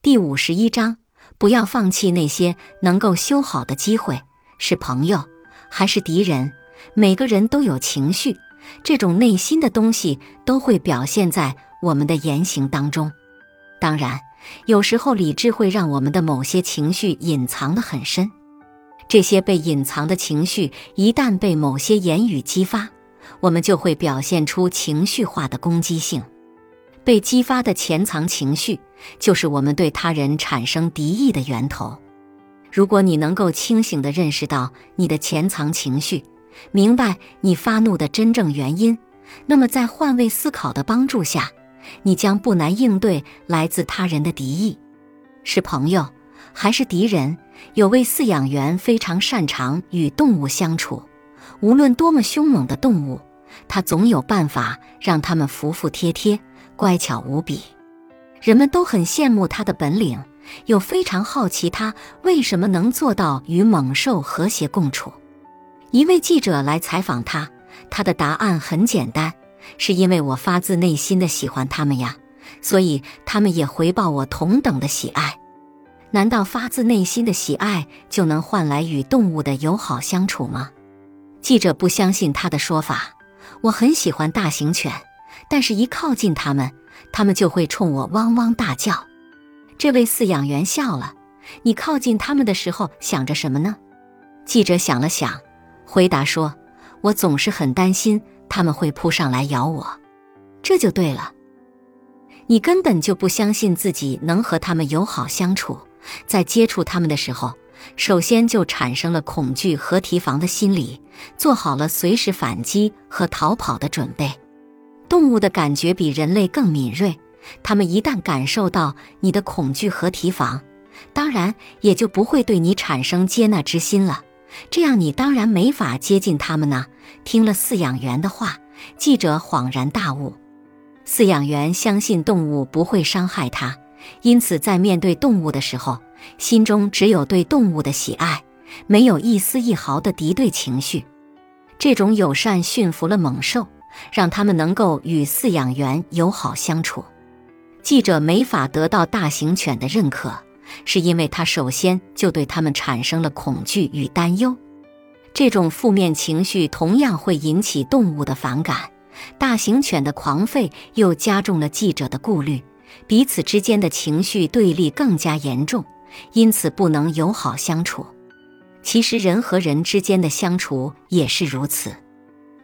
第五十一章，不要放弃那些能够修好的机会。是朋友还是敌人？每个人都有情绪，这种内心的东西都会表现在我们的言行当中。当然，有时候理智会让我们的某些情绪隐藏得很深。这些被隐藏的情绪一旦被某些言语激发，我们就会表现出情绪化的攻击性。被激发的潜藏情绪，就是我们对他人产生敌意的源头。如果你能够清醒地认识到你的潜藏情绪，明白你发怒的真正原因，那么在换位思考的帮助下，你将不难应对来自他人的敌意。是朋友还是敌人？有位饲养员非常擅长与动物相处，无论多么凶猛的动物，他总有办法让他们服服帖帖、乖巧无比。人们都很羡慕他的本领，又非常好奇他为什么能做到与猛兽和谐共处。一位记者来采访他，他的答案很简单：是因为我发自内心的喜欢他们呀，所以他们也回报我同等的喜爱。难道发自内心的喜爱就能换来与动物的友好相处吗？记者不相信他的说法。我很喜欢大型犬，但是一靠近它们，它们就会冲我汪汪大叫。这位饲养员笑了。你靠近它们的时候想着什么呢？记者想了想，回答说：“我总是很担心它们会扑上来咬我。”这就对了。你根本就不相信自己能和它们友好相处。在接触它们的时候，首先就产生了恐惧和提防的心理，做好了随时反击和逃跑的准备。动物的感觉比人类更敏锐，它们一旦感受到你的恐惧和提防，当然也就不会对你产生接纳之心了。这样你当然没法接近它们呢。听了饲养员的话，记者恍然大悟：饲养员相信动物不会伤害他。因此，在面对动物的时候，心中只有对动物的喜爱，没有一丝一毫的敌对情绪。这种友善驯服了猛兽，让他们能够与饲养员友好相处。记者没法得到大型犬的认可，是因为他首先就对他们产生了恐惧与担忧。这种负面情绪同样会引起动物的反感。大型犬的狂吠又加重了记者的顾虑。彼此之间的情绪对立更加严重，因此不能友好相处。其实人和人之间的相处也是如此，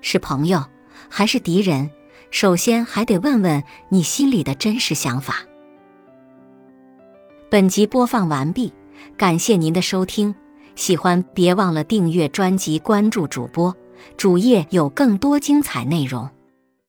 是朋友还是敌人，首先还得问问你心里的真实想法。本集播放完毕，感谢您的收听，喜欢别忘了订阅专辑、关注主播，主页有更多精彩内容。